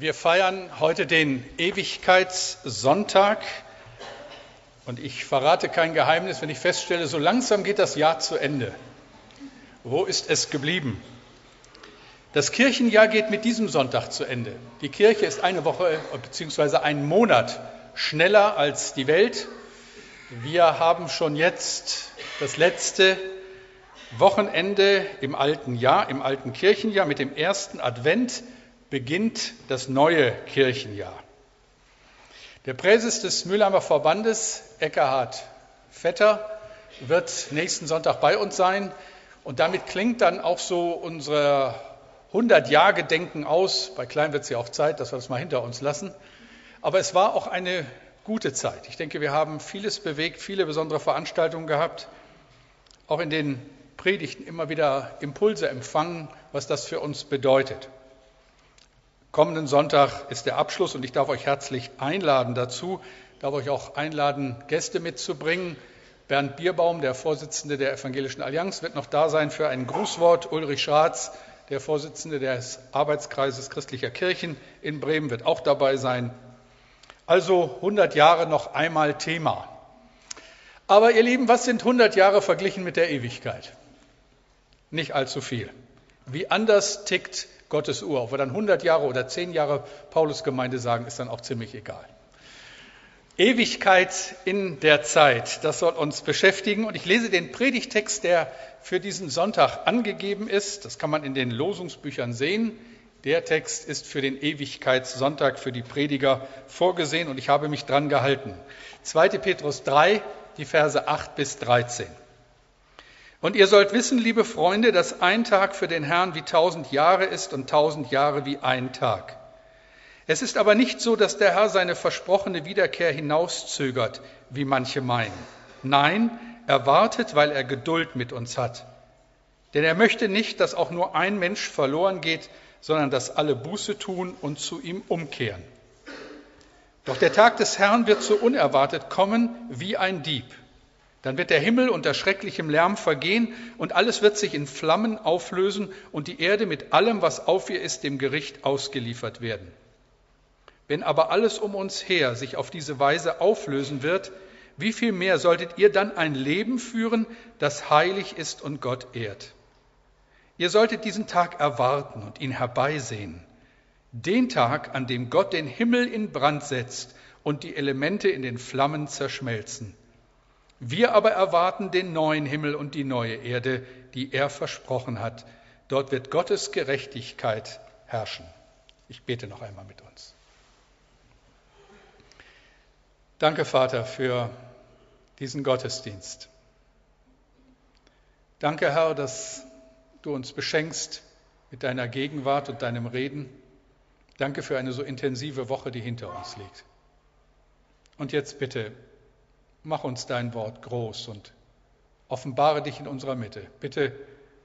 Wir feiern heute den Ewigkeitssonntag und ich verrate kein Geheimnis, wenn ich feststelle, so langsam geht das Jahr zu Ende. Wo ist es geblieben? Das Kirchenjahr geht mit diesem Sonntag zu Ende. Die Kirche ist eine Woche bzw. einen Monat schneller als die Welt. Wir haben schon jetzt das letzte Wochenende im alten Jahr, im alten Kirchenjahr mit dem ersten Advent beginnt das neue Kirchenjahr. Der Präses des Mülheimer Verbandes, Eckhard Vetter, wird nächsten Sonntag bei uns sein. Und damit klingt dann auch so unser 100-Jahr-Gedenken aus. Bei Klein wird es ja auch Zeit, dass wir das mal hinter uns lassen. Aber es war auch eine gute Zeit. Ich denke, wir haben vieles bewegt, viele besondere Veranstaltungen gehabt, auch in den Predigten immer wieder Impulse empfangen, was das für uns bedeutet. Kommenden Sonntag ist der Abschluss und ich darf euch herzlich einladen dazu, darf euch auch einladen, Gäste mitzubringen. Bernd Bierbaum, der Vorsitzende der Evangelischen Allianz, wird noch da sein für ein Grußwort. Ulrich Schratz, der Vorsitzende des Arbeitskreises christlicher Kirchen in Bremen, wird auch dabei sein. Also 100 Jahre noch einmal Thema. Aber ihr Lieben, was sind 100 Jahre verglichen mit der Ewigkeit? Nicht allzu viel. Wie anders tickt Gottes Uhr. Ob wir dann 100 Jahre oder 10 Jahre Paulusgemeinde sagen, ist dann auch ziemlich egal. Ewigkeit in der Zeit, das soll uns beschäftigen. Und ich lese den Predigtext, der für diesen Sonntag angegeben ist. Das kann man in den Losungsbüchern sehen. Der Text ist für den Ewigkeitssonntag für die Prediger vorgesehen und ich habe mich dran gehalten. 2. Petrus 3, die Verse 8 bis 13. Und ihr sollt wissen, liebe Freunde, dass ein Tag für den Herrn wie tausend Jahre ist und tausend Jahre wie ein Tag. Es ist aber nicht so, dass der Herr seine versprochene Wiederkehr hinauszögert, wie manche meinen. Nein, er wartet, weil er Geduld mit uns hat. Denn er möchte nicht, dass auch nur ein Mensch verloren geht, sondern dass alle Buße tun und zu ihm umkehren. Doch der Tag des Herrn wird so unerwartet kommen wie ein Dieb. Dann wird der Himmel unter schrecklichem Lärm vergehen und alles wird sich in Flammen auflösen und die Erde mit allem, was auf ihr ist, dem Gericht ausgeliefert werden. Wenn aber alles um uns her sich auf diese Weise auflösen wird, wie viel mehr solltet ihr dann ein Leben führen, das heilig ist und Gott ehrt? Ihr solltet diesen Tag erwarten und ihn herbeisehen. Den Tag, an dem Gott den Himmel in Brand setzt und die Elemente in den Flammen zerschmelzen. Wir aber erwarten den neuen Himmel und die neue Erde, die er versprochen hat. Dort wird Gottes Gerechtigkeit herrschen. Ich bete noch einmal mit uns. Danke, Vater, für diesen Gottesdienst. Danke, Herr, dass du uns beschenkst mit deiner Gegenwart und deinem Reden. Danke für eine so intensive Woche, die hinter uns liegt. Und jetzt bitte mach uns dein Wort groß und offenbare dich in unserer Mitte. Bitte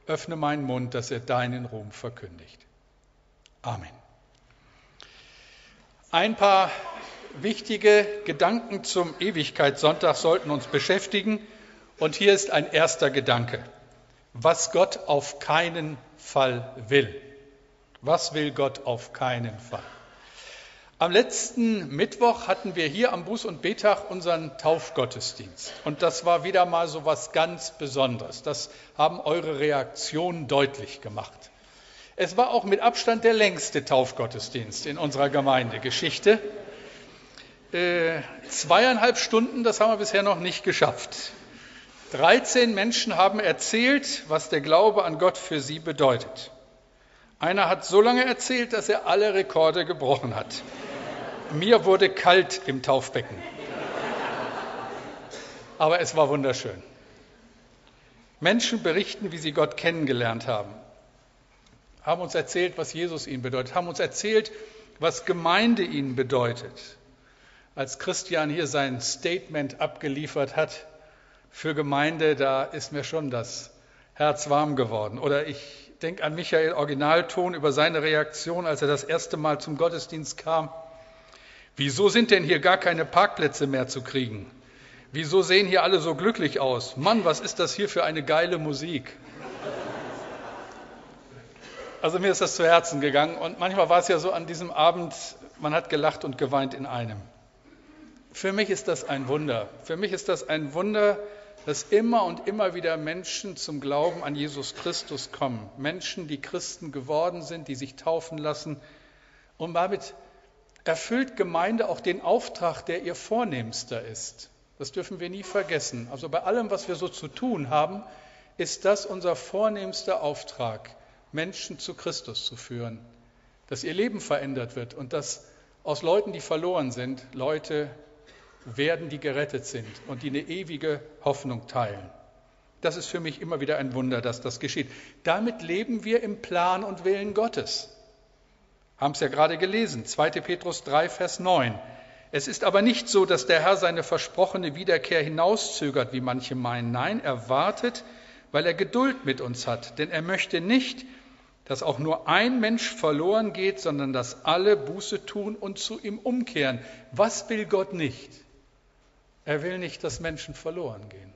öffne meinen Mund, dass er deinen Ruhm verkündigt. Amen. Ein paar wichtige Gedanken zum Ewigkeitssonntag sollten uns beschäftigen. Und hier ist ein erster Gedanke. Was Gott auf keinen Fall will. Was will Gott auf keinen Fall? Am letzten Mittwoch hatten wir hier am Buß- und Betag unseren Taufgottesdienst. Und das war wieder mal so was ganz Besonderes. Das haben eure Reaktionen deutlich gemacht. Es war auch mit Abstand der längste Taufgottesdienst in unserer Gemeindegeschichte. Äh, zweieinhalb Stunden, das haben wir bisher noch nicht geschafft. 13 Menschen haben erzählt, was der Glaube an Gott für sie bedeutet. Einer hat so lange erzählt, dass er alle Rekorde gebrochen hat. Mir wurde kalt im Taufbecken. Aber es war wunderschön. Menschen berichten, wie sie Gott kennengelernt haben, haben uns erzählt, was Jesus ihnen bedeutet, haben uns erzählt, was Gemeinde ihnen bedeutet. Als Christian hier sein Statement abgeliefert hat für Gemeinde, da ist mir schon das Herz warm geworden. Oder ich denke an Michael Originalton über seine Reaktion, als er das erste Mal zum Gottesdienst kam. Wieso sind denn hier gar keine Parkplätze mehr zu kriegen? Wieso sehen hier alle so glücklich aus? Mann, was ist das hier für eine geile Musik? Also mir ist das zu Herzen gegangen und manchmal war es ja so an diesem Abend, man hat gelacht und geweint in einem. Für mich ist das ein Wunder. Für mich ist das ein Wunder, dass immer und immer wieder Menschen zum Glauben an Jesus Christus kommen. Menschen, die Christen geworden sind, die sich taufen lassen. Und damit erfüllt Gemeinde auch den Auftrag, der ihr vornehmster ist. Das dürfen wir nie vergessen. Also bei allem, was wir so zu tun haben, ist das unser vornehmster Auftrag, Menschen zu Christus zu führen. Dass ihr Leben verändert wird und dass aus Leuten, die verloren sind, Leute werden, die gerettet sind und die eine ewige Hoffnung teilen. Das ist für mich immer wieder ein Wunder, dass das geschieht. Damit leben wir im Plan und Willen Gottes. Haben es ja gerade gelesen, 2. Petrus 3, Vers 9. Es ist aber nicht so, dass der Herr seine versprochene Wiederkehr hinauszögert, wie manche meinen. Nein, er wartet, weil er Geduld mit uns hat. Denn er möchte nicht, dass auch nur ein Mensch verloren geht, sondern dass alle Buße tun und zu ihm umkehren. Was will Gott nicht? Er will nicht, dass Menschen verloren gehen.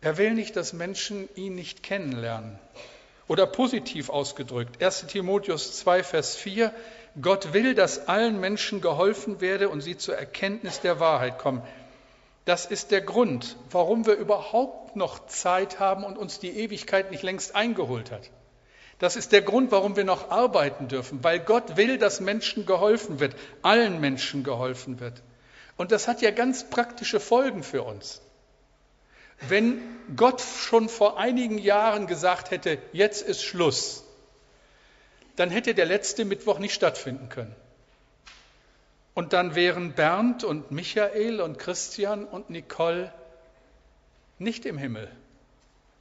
Er will nicht, dass Menschen ihn nicht kennenlernen. Oder positiv ausgedrückt, 1 Timotheus 2, Vers 4, Gott will, dass allen Menschen geholfen werde und sie zur Erkenntnis der Wahrheit kommen. Das ist der Grund, warum wir überhaupt noch Zeit haben und uns die Ewigkeit nicht längst eingeholt hat. Das ist der Grund, warum wir noch arbeiten dürfen, weil Gott will, dass Menschen geholfen wird, allen Menschen geholfen wird. Und das hat ja ganz praktische Folgen für uns. Wenn Gott schon vor einigen Jahren gesagt hätte, jetzt ist Schluss, dann hätte der letzte Mittwoch nicht stattfinden können. Und dann wären Bernd und Michael und Christian und Nicole nicht im Himmel,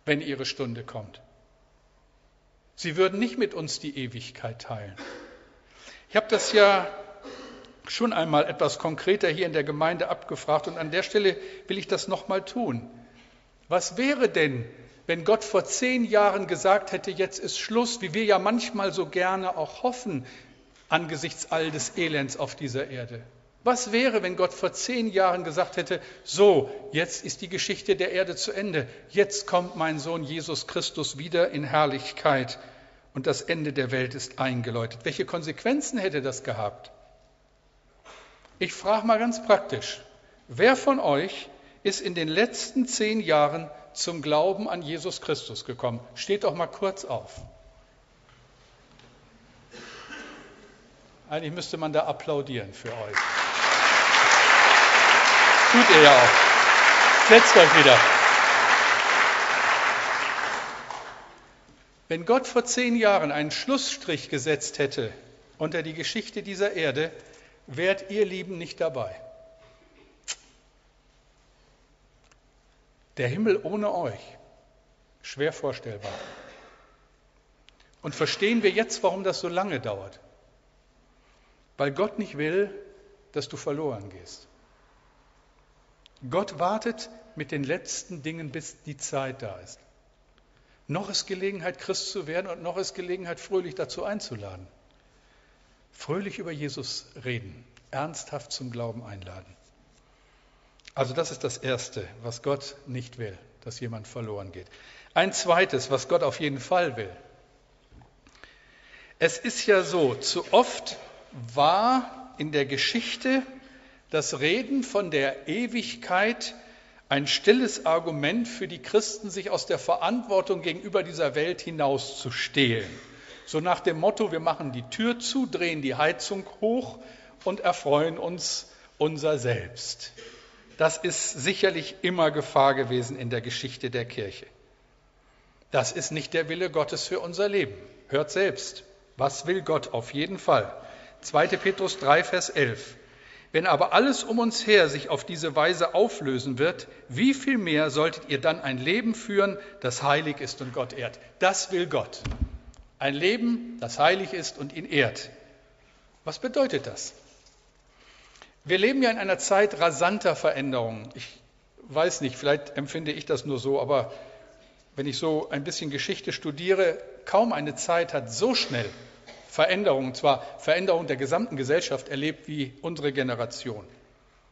wenn ihre Stunde kommt. Sie würden nicht mit uns die Ewigkeit teilen. Ich habe das ja schon einmal etwas konkreter hier in der Gemeinde abgefragt und an der Stelle will ich das nochmal tun. Was wäre denn, wenn Gott vor zehn Jahren gesagt hätte, jetzt ist Schluss, wie wir ja manchmal so gerne auch hoffen, angesichts all des Elends auf dieser Erde? Was wäre, wenn Gott vor zehn Jahren gesagt hätte, so, jetzt ist die Geschichte der Erde zu Ende, jetzt kommt mein Sohn Jesus Christus wieder in Herrlichkeit und das Ende der Welt ist eingeläutet. Welche Konsequenzen hätte das gehabt? Ich frage mal ganz praktisch, wer von euch ist in den letzten zehn Jahren zum Glauben an Jesus Christus gekommen? Steht doch mal kurz auf. Eigentlich müsste man da applaudieren für euch. Tut ihr ja auch. Setzt euch wieder. Wenn Gott vor zehn Jahren einen Schlussstrich gesetzt hätte unter die Geschichte dieser Erde, wärt ihr Lieben nicht dabei. Der Himmel ohne euch, schwer vorstellbar. Und verstehen wir jetzt, warum das so lange dauert? Weil Gott nicht will, dass du verloren gehst. Gott wartet mit den letzten Dingen, bis die Zeit da ist. Noch ist Gelegenheit, Christ zu werden und noch ist Gelegenheit, fröhlich dazu einzuladen. Fröhlich über Jesus reden, ernsthaft zum Glauben einladen. Also das ist das Erste, was Gott nicht will, dass jemand verloren geht. Ein zweites, was Gott auf jeden Fall will. Es ist ja so, zu oft war in der Geschichte das Reden von der Ewigkeit ein stilles Argument für die Christen, sich aus der Verantwortung gegenüber dieser Welt hinauszustehlen. So nach dem Motto, wir machen die Tür zu, drehen die Heizung hoch und erfreuen uns unser Selbst. Das ist sicherlich immer Gefahr gewesen in der Geschichte der Kirche. Das ist nicht der Wille Gottes für unser Leben. Hört selbst. Was will Gott auf jeden Fall? 2. Petrus 3, Vers 11. Wenn aber alles um uns her sich auf diese Weise auflösen wird, wie viel mehr solltet ihr dann ein Leben führen, das heilig ist und Gott ehrt? Das will Gott. Ein Leben, das heilig ist und ihn ehrt. Was bedeutet das? Wir leben ja in einer Zeit rasanter Veränderungen. Ich weiß nicht, vielleicht empfinde ich das nur so, aber wenn ich so ein bisschen Geschichte studiere, kaum eine Zeit hat so schnell Veränderungen, zwar Veränderungen der gesamten Gesellschaft erlebt wie unsere Generation.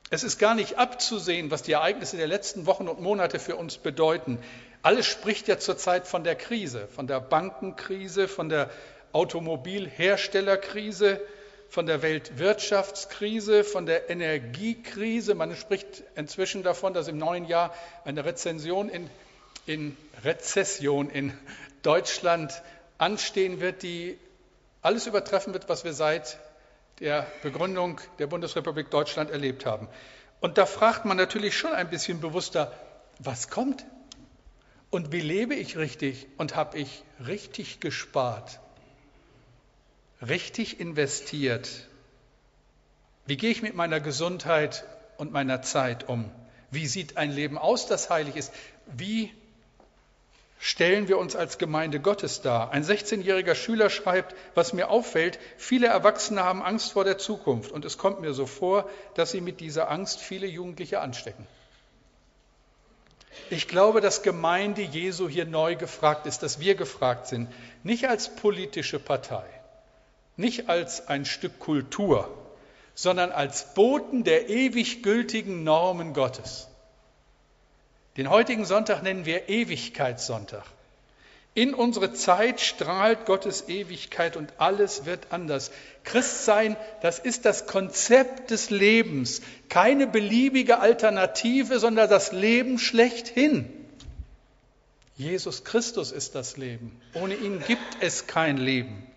Es ist gar nicht abzusehen, was die Ereignisse der letzten Wochen und Monate für uns bedeuten. Alles spricht ja zurzeit von der Krise, von der Bankenkrise, von der Automobilherstellerkrise, von der Weltwirtschaftskrise, von der Energiekrise. Man spricht inzwischen davon, dass im neuen Jahr eine Rezension in, in Rezession in Deutschland anstehen wird, die alles übertreffen wird, was wir seit der Begründung der Bundesrepublik Deutschland erlebt haben. Und da fragt man natürlich schon ein bisschen bewusster, was kommt? Und wie lebe ich richtig? Und habe ich richtig gespart? Richtig investiert? Wie gehe ich mit meiner Gesundheit und meiner Zeit um? Wie sieht ein Leben aus, das heilig ist? Wie stellen wir uns als Gemeinde Gottes dar. Ein 16-jähriger Schüler schreibt, was mir auffällt, viele Erwachsene haben Angst vor der Zukunft und es kommt mir so vor, dass sie mit dieser Angst viele Jugendliche anstecken. Ich glaube, dass Gemeinde Jesu hier neu gefragt ist, dass wir gefragt sind, nicht als politische Partei, nicht als ein Stück Kultur, sondern als Boten der ewig gültigen Normen Gottes. Den heutigen Sonntag nennen wir Ewigkeitssonntag. In unsere Zeit strahlt Gottes Ewigkeit und alles wird anders. Christsein, das ist das Konzept des Lebens, keine beliebige Alternative, sondern das Leben schlechthin. Jesus Christus ist das Leben. Ohne ihn gibt es kein Leben.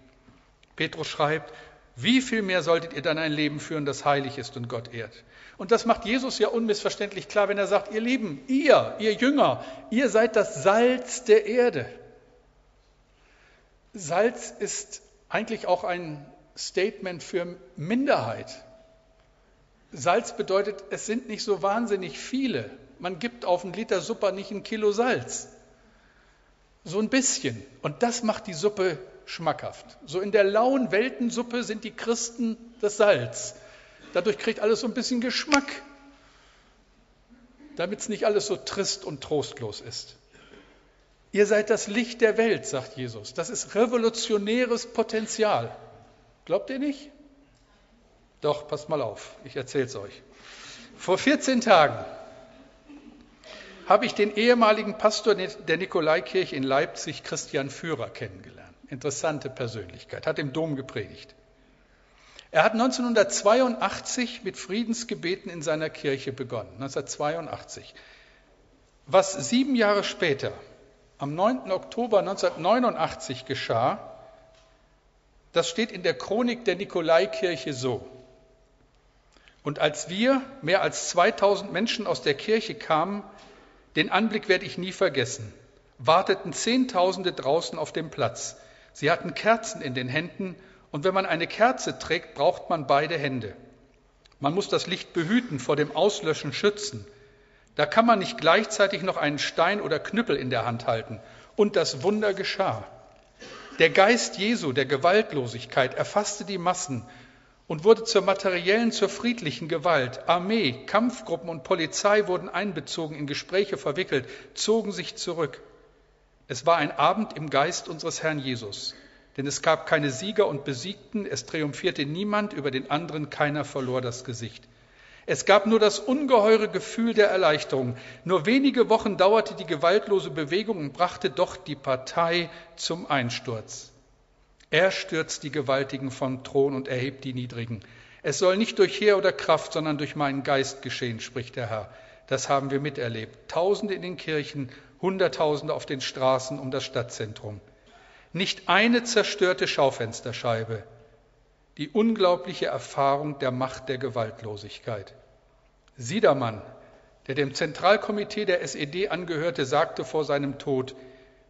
Petrus schreibt, wie viel mehr solltet ihr dann ein Leben führen, das heilig ist und Gott ehrt? Und das macht Jesus ja unmissverständlich klar, wenn er sagt, ihr Lieben, ihr, ihr Jünger, ihr seid das Salz der Erde. Salz ist eigentlich auch ein Statement für Minderheit. Salz bedeutet, es sind nicht so wahnsinnig viele. Man gibt auf einen Liter Suppe nicht ein Kilo Salz. So ein bisschen. Und das macht die Suppe schmackhaft. So in der lauen Weltensuppe sind die Christen das Salz. Dadurch kriegt alles so ein bisschen Geschmack, damit es nicht alles so trist und trostlos ist. Ihr seid das Licht der Welt, sagt Jesus. Das ist revolutionäres Potenzial. Glaubt ihr nicht? Doch, passt mal auf, ich erzähle es euch. Vor 14 Tagen habe ich den ehemaligen Pastor der Nikolaikirche in Leipzig, Christian Führer, kennengelernt. Interessante Persönlichkeit, hat im Dom gepredigt. Er hat 1982 mit Friedensgebeten in seiner Kirche begonnen, 1982. Was sieben Jahre später, am 9. Oktober 1989 geschah, das steht in der Chronik der Nikolaikirche so. Und als wir, mehr als 2000 Menschen aus der Kirche kamen, den Anblick werde ich nie vergessen, warteten Zehntausende draußen auf dem Platz. Sie hatten Kerzen in den Händen und wenn man eine Kerze trägt, braucht man beide Hände. Man muss das Licht behüten, vor dem Auslöschen schützen. Da kann man nicht gleichzeitig noch einen Stein oder Knüppel in der Hand halten. Und das Wunder geschah. Der Geist Jesu, der Gewaltlosigkeit, erfasste die Massen und wurde zur materiellen, zur friedlichen Gewalt. Armee, Kampfgruppen und Polizei wurden einbezogen, in Gespräche verwickelt, zogen sich zurück. Es war ein Abend im Geist unseres Herrn Jesus. Denn es gab keine Sieger und Besiegten, es triumphierte niemand über den anderen, keiner verlor das Gesicht. Es gab nur das ungeheure Gefühl der Erleichterung. Nur wenige Wochen dauerte die gewaltlose Bewegung und brachte doch die Partei zum Einsturz. Er stürzt die Gewaltigen vom Thron und erhebt die Niedrigen. Es soll nicht durch Heer oder Kraft, sondern durch meinen Geist geschehen, spricht der Herr. Das haben wir miterlebt. Tausende in den Kirchen, Hunderttausende auf den Straßen um das Stadtzentrum. Nicht eine zerstörte Schaufensterscheibe. Die unglaubliche Erfahrung der Macht der Gewaltlosigkeit. Siedermann, der dem Zentralkomitee der SED angehörte, sagte vor seinem Tod,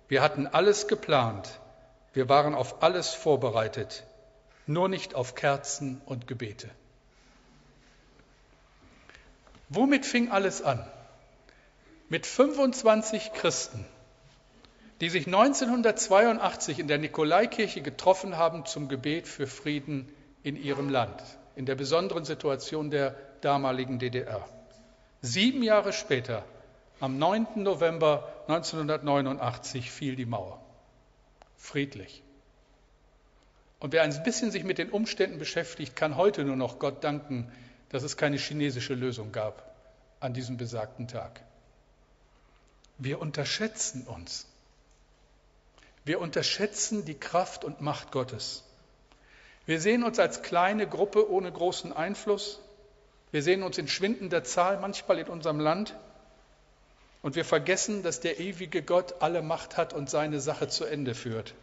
wir hatten alles geplant, wir waren auf alles vorbereitet, nur nicht auf Kerzen und Gebete. Womit fing alles an? Mit 25 Christen, die sich 1982 in der Nikolaikirche getroffen haben zum Gebet für Frieden in ihrem Land, in der besonderen Situation der damaligen DDR. Sieben Jahre später, am 9. November 1989, fiel die Mauer. Friedlich. Und wer ein bisschen sich mit den Umständen beschäftigt, kann heute nur noch Gott danken, dass es keine chinesische Lösung gab an diesem besagten Tag. Wir unterschätzen uns. Wir unterschätzen die Kraft und Macht Gottes. Wir sehen uns als kleine Gruppe ohne großen Einfluss. Wir sehen uns in schwindender Zahl manchmal in unserem Land. Und wir vergessen, dass der ewige Gott alle Macht hat und seine Sache zu Ende führt.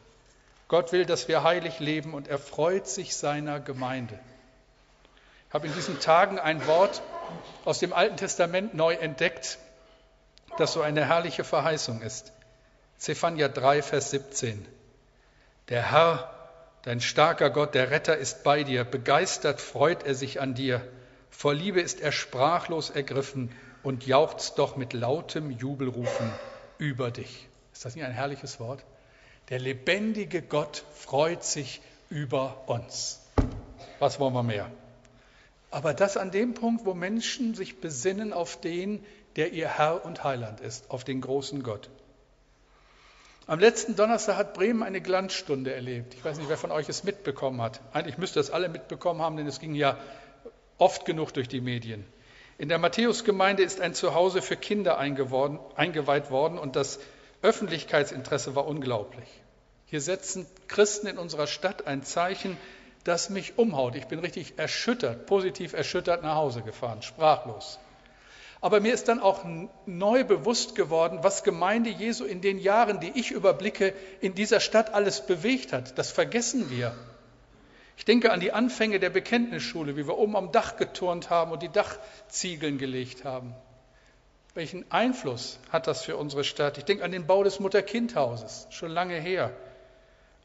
Gott will, dass wir heilig leben und er freut sich seiner Gemeinde. Ich habe in diesen Tagen ein Wort aus dem Alten Testament neu entdeckt, das so eine herrliche Verheißung ist. Zephania 3, Vers 17. Der Herr, dein starker Gott, der Retter ist bei dir. Begeistert freut er sich an dir. Vor Liebe ist er sprachlos ergriffen und jauchzt doch mit lautem Jubelrufen über dich. Ist das nicht ein herrliches Wort? Der lebendige Gott freut sich über uns. Was wollen wir mehr? Aber das an dem Punkt, wo Menschen sich besinnen auf den, der ihr Herr und Heiland ist, auf den großen Gott. Am letzten Donnerstag hat Bremen eine Glanzstunde erlebt. Ich weiß nicht, wer von euch es mitbekommen hat. Eigentlich müsste das alle mitbekommen haben, denn es ging ja oft genug durch die Medien. In der Matthäusgemeinde ist ein Zuhause für Kinder eingeweiht worden und das Öffentlichkeitsinteresse war unglaublich. Hier setzen Christen in unserer Stadt ein Zeichen, das mich umhaut. Ich bin richtig erschüttert, positiv erschüttert nach Hause gefahren, sprachlos. Aber mir ist dann auch neu bewusst geworden, was Gemeinde Jesu in den Jahren, die ich überblicke, in dieser Stadt alles bewegt hat. Das vergessen wir. Ich denke an die Anfänge der Bekenntnisschule, wie wir oben am Dach geturnt haben und die Dachziegeln gelegt haben. Welchen Einfluss hat das für unsere Stadt? Ich denke an den Bau des Mutter-Kind-Hauses, schon lange her.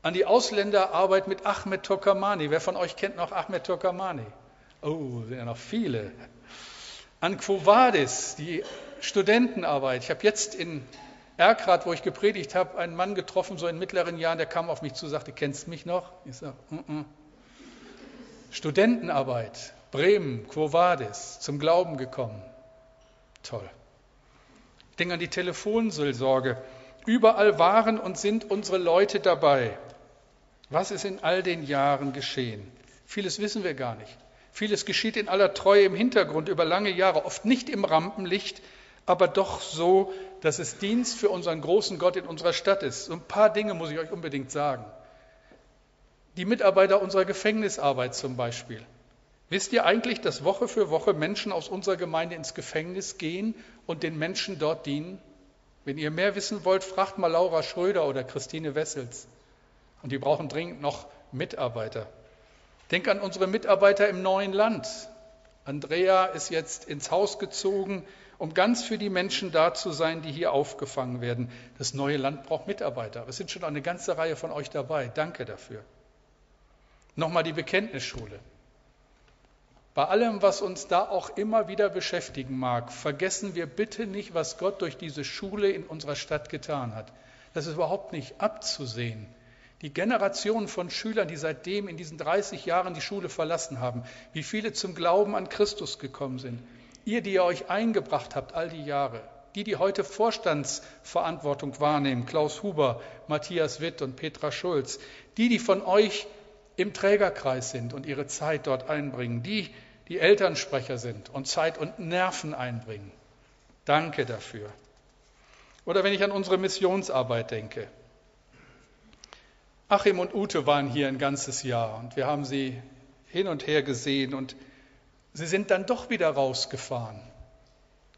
An die Ausländerarbeit mit Ahmed Tokamani. Wer von euch kennt noch Ahmed Tokamani? Oh, sind ja noch viele an Quo Vadis, die Studentenarbeit. Ich habe jetzt in Erkrath, wo ich gepredigt habe, einen Mann getroffen, so in mittleren Jahren, der kam auf mich zu, sagte, kennst du mich noch? Ich sage, mm -mm. Studentenarbeit, Bremen, Quo Vadis, zum Glauben gekommen. Toll. Ich denke an die Telefonseelsorge. Überall waren und sind unsere Leute dabei. Was ist in all den Jahren geschehen? Vieles wissen wir gar nicht. Vieles geschieht in aller Treue im Hintergrund über lange Jahre, oft nicht im Rampenlicht, aber doch so, dass es Dienst für unseren großen Gott in unserer Stadt ist. So ein paar Dinge muss ich euch unbedingt sagen. Die Mitarbeiter unserer Gefängnisarbeit zum Beispiel. Wisst ihr eigentlich, dass Woche für Woche Menschen aus unserer Gemeinde ins Gefängnis gehen und den Menschen dort dienen? Wenn ihr mehr wissen wollt, fragt mal Laura Schröder oder Christine Wessels. Und die brauchen dringend noch Mitarbeiter. Denk an unsere Mitarbeiter im neuen Land. Andrea ist jetzt ins Haus gezogen, um ganz für die Menschen da zu sein, die hier aufgefangen werden. Das neue Land braucht Mitarbeiter. Es sind schon eine ganze Reihe von euch dabei. Danke dafür. Nochmal die Bekenntnisschule. Bei allem, was uns da auch immer wieder beschäftigen mag, vergessen wir bitte nicht, was Gott durch diese Schule in unserer Stadt getan hat. Das ist überhaupt nicht abzusehen. Die Generation von Schülern, die seitdem in diesen 30 Jahren die Schule verlassen haben, wie viele zum Glauben an Christus gekommen sind. Ihr, die ihr euch eingebracht habt all die Jahre, die, die heute Vorstandsverantwortung wahrnehmen, Klaus Huber, Matthias Witt und Petra Schulz, die, die von euch im Trägerkreis sind und ihre Zeit dort einbringen, die, die Elternsprecher sind und Zeit und Nerven einbringen. Danke dafür. Oder wenn ich an unsere Missionsarbeit denke, Achim und Ute waren hier ein ganzes Jahr und wir haben sie hin und her gesehen und sie sind dann doch wieder rausgefahren.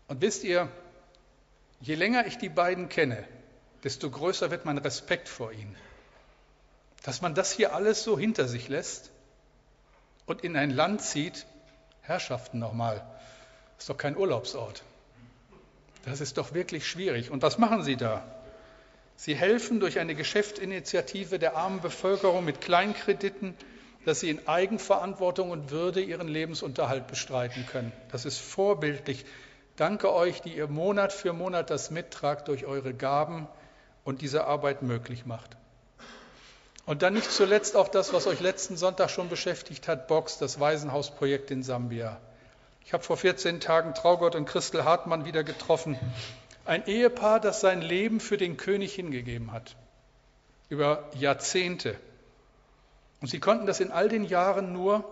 Und wisst ihr, je länger ich die beiden kenne, desto größer wird mein Respekt vor ihnen. Dass man das hier alles so hinter sich lässt und in ein Land zieht, Herrschaften nochmal, ist doch kein Urlaubsort. Das ist doch wirklich schwierig. Und was machen sie da? Sie helfen durch eine Geschäftsinitiative der armen Bevölkerung mit Kleinkrediten, dass sie in Eigenverantwortung und Würde ihren Lebensunterhalt bestreiten können. Das ist vorbildlich. Danke euch, die ihr Monat für Monat das mittragt durch eure Gaben und diese Arbeit möglich macht. Und dann nicht zuletzt auch das, was euch letzten Sonntag schon beschäftigt hat, Box, das Waisenhausprojekt in Sambia. Ich habe vor 14 Tagen Traugott und Christel Hartmann wieder getroffen. Ein Ehepaar, das sein Leben für den König hingegeben hat, über Jahrzehnte. Und sie konnten das in all den Jahren nur,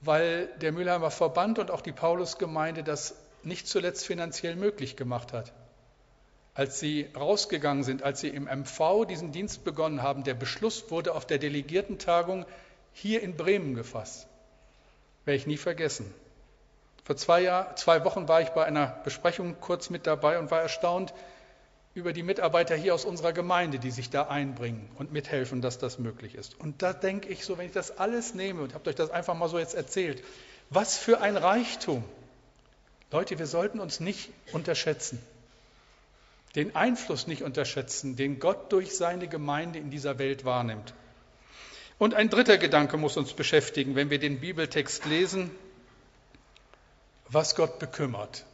weil der Mülheimer Verband und auch die Paulusgemeinde das nicht zuletzt finanziell möglich gemacht hat. als sie rausgegangen sind, als sie im MV diesen Dienst begonnen haben, der Beschluss wurde auf der Delegiertentagung hier in Bremen gefasst. Werde ich nie vergessen. Vor zwei, Jahr, zwei Wochen war ich bei einer Besprechung kurz mit dabei und war erstaunt über die Mitarbeiter hier aus unserer Gemeinde, die sich da einbringen und mithelfen, dass das möglich ist. Und da denke ich so, wenn ich das alles nehme und habe euch das einfach mal so jetzt erzählt, was für ein Reichtum. Leute, wir sollten uns nicht unterschätzen, den Einfluss nicht unterschätzen, den Gott durch seine Gemeinde in dieser Welt wahrnimmt. Und ein dritter Gedanke muss uns beschäftigen, wenn wir den Bibeltext lesen, was Gott bekümmert.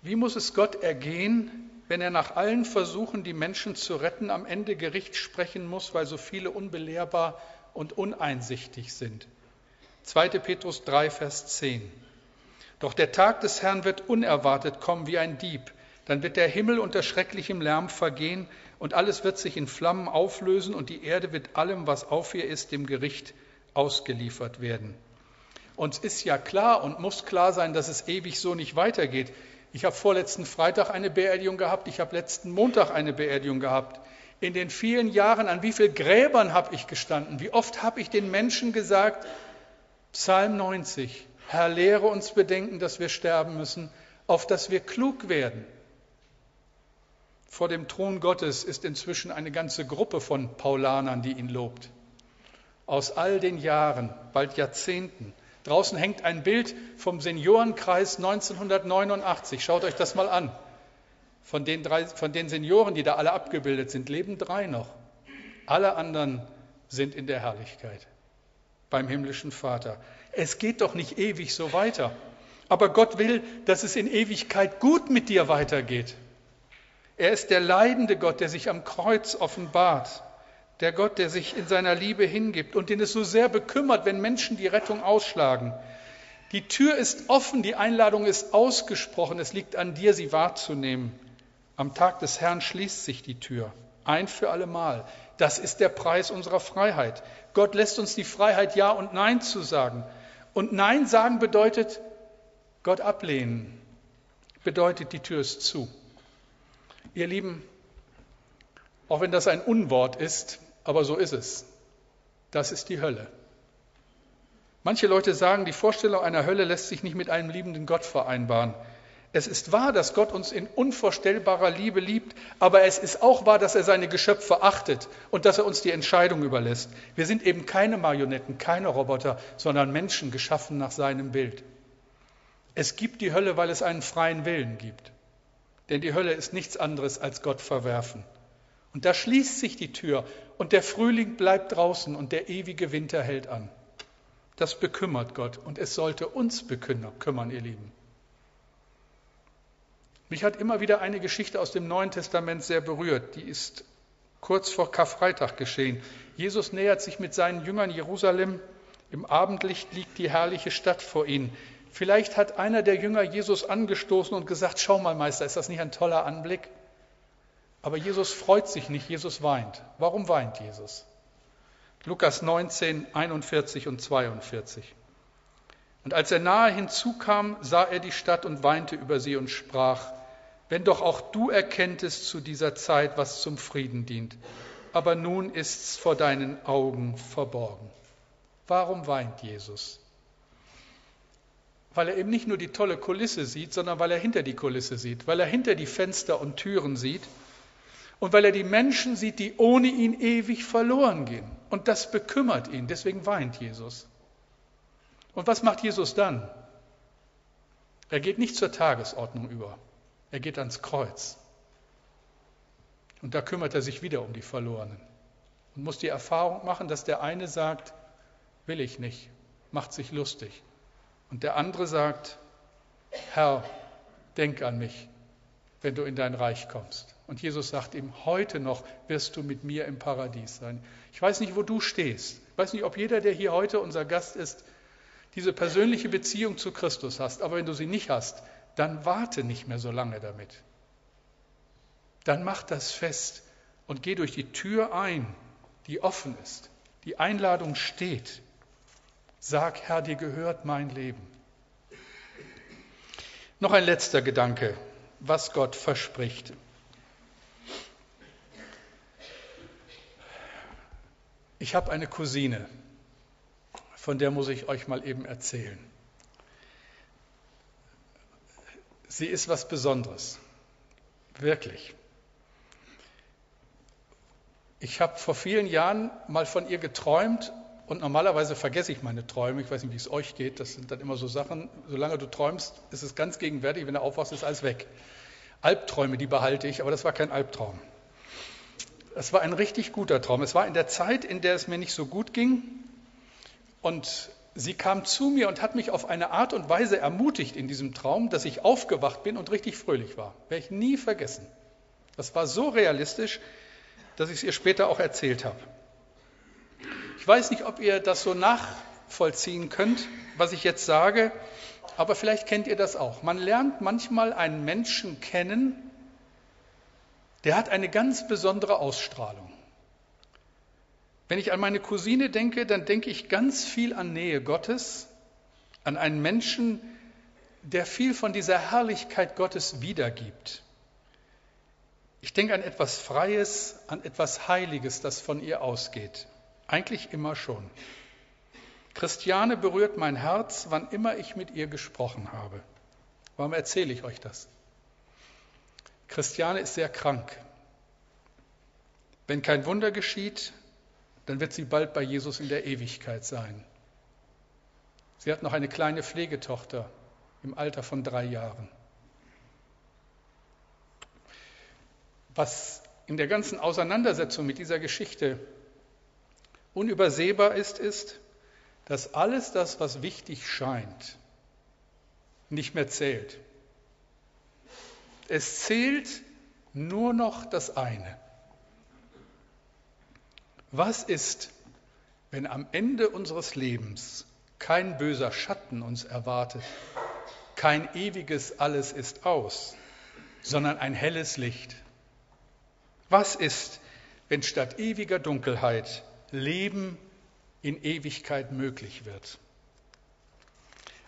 Wie muss es Gott ergehen, wenn er nach allen Versuchen, die Menschen zu retten, am Ende Gericht sprechen muss, weil so viele unbelehrbar und uneinsichtig sind? 2. Petrus 3, Vers 10. Doch der Tag des Herrn wird unerwartet kommen wie ein Dieb. Dann wird der Himmel unter schrecklichem Lärm vergehen und alles wird sich in Flammen auflösen und die Erde wird allem, was auf ihr ist, dem Gericht ausgeliefert werden. Uns ist ja klar und muss klar sein, dass es ewig so nicht weitergeht. Ich habe vorletzten Freitag eine Beerdigung gehabt, ich habe letzten Montag eine Beerdigung gehabt. In den vielen Jahren, an wie vielen Gräbern habe ich gestanden? Wie oft habe ich den Menschen gesagt, Psalm 90, Herr, lehre uns bedenken, dass wir sterben müssen, auf dass wir klug werden. Vor dem Thron Gottes ist inzwischen eine ganze Gruppe von Paulanern, die ihn lobt. Aus all den Jahren, bald Jahrzehnten. Draußen hängt ein Bild vom Seniorenkreis 1989. Schaut euch das mal an. Von den, drei, von den Senioren, die da alle abgebildet sind, leben drei noch. Alle anderen sind in der Herrlichkeit beim himmlischen Vater. Es geht doch nicht ewig so weiter. Aber Gott will, dass es in Ewigkeit gut mit dir weitergeht. Er ist der leidende Gott, der sich am Kreuz offenbart, der Gott, der sich in seiner Liebe hingibt und den es so sehr bekümmert, wenn Menschen die Rettung ausschlagen. Die Tür ist offen, die Einladung ist ausgesprochen, es liegt an dir, sie wahrzunehmen. Am Tag des Herrn schließt sich die Tür, ein für allemal. Das ist der Preis unserer Freiheit. Gott lässt uns die Freiheit, Ja und Nein zu sagen. Und Nein sagen bedeutet Gott ablehnen, bedeutet die Tür ist zu. Ihr Lieben, auch wenn das ein Unwort ist, aber so ist es. Das ist die Hölle. Manche Leute sagen, die Vorstellung einer Hölle lässt sich nicht mit einem liebenden Gott vereinbaren. Es ist wahr, dass Gott uns in unvorstellbarer Liebe liebt, aber es ist auch wahr, dass er seine Geschöpfe achtet und dass er uns die Entscheidung überlässt. Wir sind eben keine Marionetten, keine Roboter, sondern Menschen geschaffen nach seinem Bild. Es gibt die Hölle, weil es einen freien Willen gibt. Denn die Hölle ist nichts anderes als Gott verwerfen. Und da schließt sich die Tür und der Frühling bleibt draußen und der ewige Winter hält an. Das bekümmert Gott und es sollte uns bekümmern, ihr Lieben. Mich hat immer wieder eine Geschichte aus dem Neuen Testament sehr berührt. Die ist kurz vor Karfreitag geschehen. Jesus nähert sich mit seinen Jüngern Jerusalem. Im Abendlicht liegt die herrliche Stadt vor ihnen. Vielleicht hat einer der Jünger Jesus angestoßen und gesagt, schau mal Meister, ist das nicht ein toller Anblick? Aber Jesus freut sich nicht, Jesus weint. Warum weint Jesus? Lukas 19, 41 und 42. Und als er nahe hinzukam, sah er die Stadt und weinte über sie und sprach, wenn doch auch du erkenntest zu dieser Zeit, was zum Frieden dient, aber nun ist's vor deinen Augen verborgen. Warum weint Jesus? weil er eben nicht nur die tolle Kulisse sieht, sondern weil er hinter die Kulisse sieht, weil er hinter die Fenster und Türen sieht und weil er die Menschen sieht, die ohne ihn ewig verloren gehen. Und das bekümmert ihn, deswegen weint Jesus. Und was macht Jesus dann? Er geht nicht zur Tagesordnung über, er geht ans Kreuz. Und da kümmert er sich wieder um die Verlorenen und muss die Erfahrung machen, dass der eine sagt, will ich nicht, macht sich lustig. Und der andere sagt, Herr, denk an mich, wenn du in dein Reich kommst. Und Jesus sagt ihm, heute noch wirst du mit mir im Paradies sein. Ich weiß nicht, wo du stehst. Ich weiß nicht, ob jeder, der hier heute unser Gast ist, diese persönliche Beziehung zu Christus hast. Aber wenn du sie nicht hast, dann warte nicht mehr so lange damit. Dann mach das fest und geh durch die Tür ein, die offen ist. Die Einladung steht. Sag, Herr, dir gehört mein Leben. Noch ein letzter Gedanke. was Gott verspricht. Ich habe eine Cousine, von der muss ich euch mal eben erzählen. Sie ist was Besonderes, wirklich. Ich habe vor vielen Jahren mal von ihr geträumt und normalerweise vergesse ich meine Träume. Ich weiß nicht, wie es euch geht. Das sind dann immer so Sachen. Solange du träumst, ist es ganz gegenwärtig. Wenn du aufwachst, ist alles weg. Albträume, die behalte ich, aber das war kein Albtraum. Es war ein richtig guter Traum. Es war in der Zeit, in der es mir nicht so gut ging. Und sie kam zu mir und hat mich auf eine Art und Weise ermutigt in diesem Traum, dass ich aufgewacht bin und richtig fröhlich war. Werde ich nie vergessen. Das war so realistisch, dass ich es ihr später auch erzählt habe. Ich weiß nicht, ob ihr das so nachvollziehen könnt, was ich jetzt sage, aber vielleicht kennt ihr das auch. Man lernt manchmal einen Menschen kennen, der hat eine ganz besondere Ausstrahlung. Wenn ich an meine Cousine denke, dann denke ich ganz viel an Nähe Gottes, an einen Menschen, der viel von dieser Herrlichkeit Gottes wiedergibt. Ich denke an etwas Freies, an etwas Heiliges, das von ihr ausgeht. Eigentlich immer schon. Christiane berührt mein Herz, wann immer ich mit ihr gesprochen habe. Warum erzähle ich euch das? Christiane ist sehr krank. Wenn kein Wunder geschieht, dann wird sie bald bei Jesus in der Ewigkeit sein. Sie hat noch eine kleine Pflegetochter im Alter von drei Jahren. Was in der ganzen Auseinandersetzung mit dieser Geschichte unübersehbar ist, ist, dass alles das, was wichtig scheint, nicht mehr zählt. Es zählt nur noch das eine. Was ist, wenn am Ende unseres Lebens kein böser Schatten uns erwartet, kein ewiges Alles ist aus, sondern ein helles Licht? Was ist, wenn statt ewiger Dunkelheit Leben in Ewigkeit möglich wird?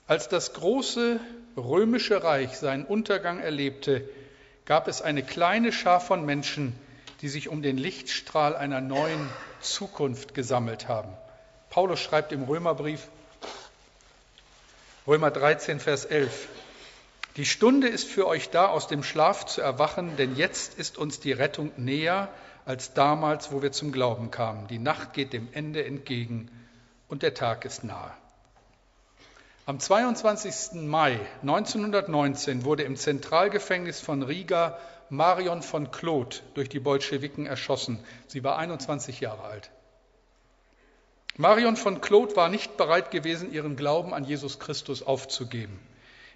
Als das große römische Reich seinen Untergang erlebte, gab es eine kleine Schar von Menschen, die sich um den Lichtstrahl einer neuen Zukunft gesammelt haben. Paulus schreibt im Römerbrief, Römer 13, Vers 11, die Stunde ist für euch da, aus dem Schlaf zu erwachen, denn jetzt ist uns die Rettung näher als damals, wo wir zum Glauben kamen. Die Nacht geht dem Ende entgegen und der Tag ist nahe. Am 22. Mai 1919 wurde im Zentralgefängnis von Riga Marion von Claude durch die Bolschewiken erschossen. Sie war 21 Jahre alt. Marion von Claude war nicht bereit gewesen, ihren Glauben an Jesus Christus aufzugeben.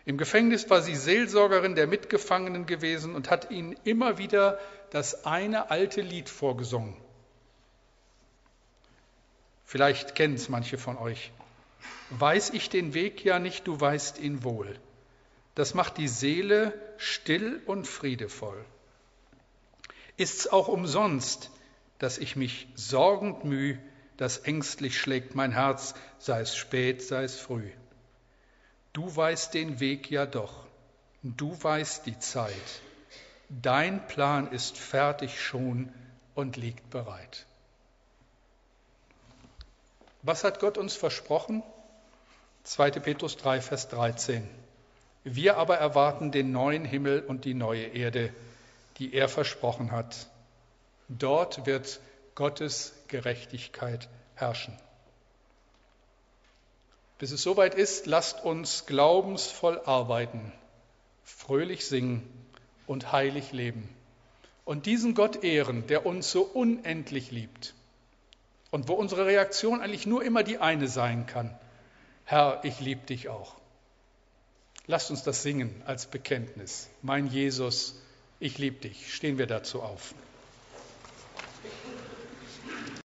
Im Gefängnis war sie Seelsorgerin der Mitgefangenen gewesen und hat ihnen immer wieder das eine alte Lied vorgesungen. Vielleicht kennen es manche von euch. Weiß ich den Weg ja nicht, du weißt ihn wohl. Das macht die Seele still und friedevoll. Ist's auch umsonst, dass ich mich sorgend müh, dass ängstlich schlägt mein Herz, sei es spät, sei es früh. Du weißt den Weg ja doch, du weißt die Zeit. Dein Plan ist fertig schon und liegt bereit. Was hat Gott uns versprochen? 2. Petrus 3, Vers 13. Wir aber erwarten den neuen Himmel und die neue Erde, die er versprochen hat. Dort wird Gottes Gerechtigkeit herrschen. Bis es soweit ist, lasst uns glaubensvoll arbeiten, fröhlich singen und heilig leben und diesen Gott ehren, der uns so unendlich liebt und wo unsere Reaktion eigentlich nur immer die eine sein kann. Herr, ich liebe dich auch. Lasst uns das singen als Bekenntnis. Mein Jesus, ich liebe dich. Stehen wir dazu auf.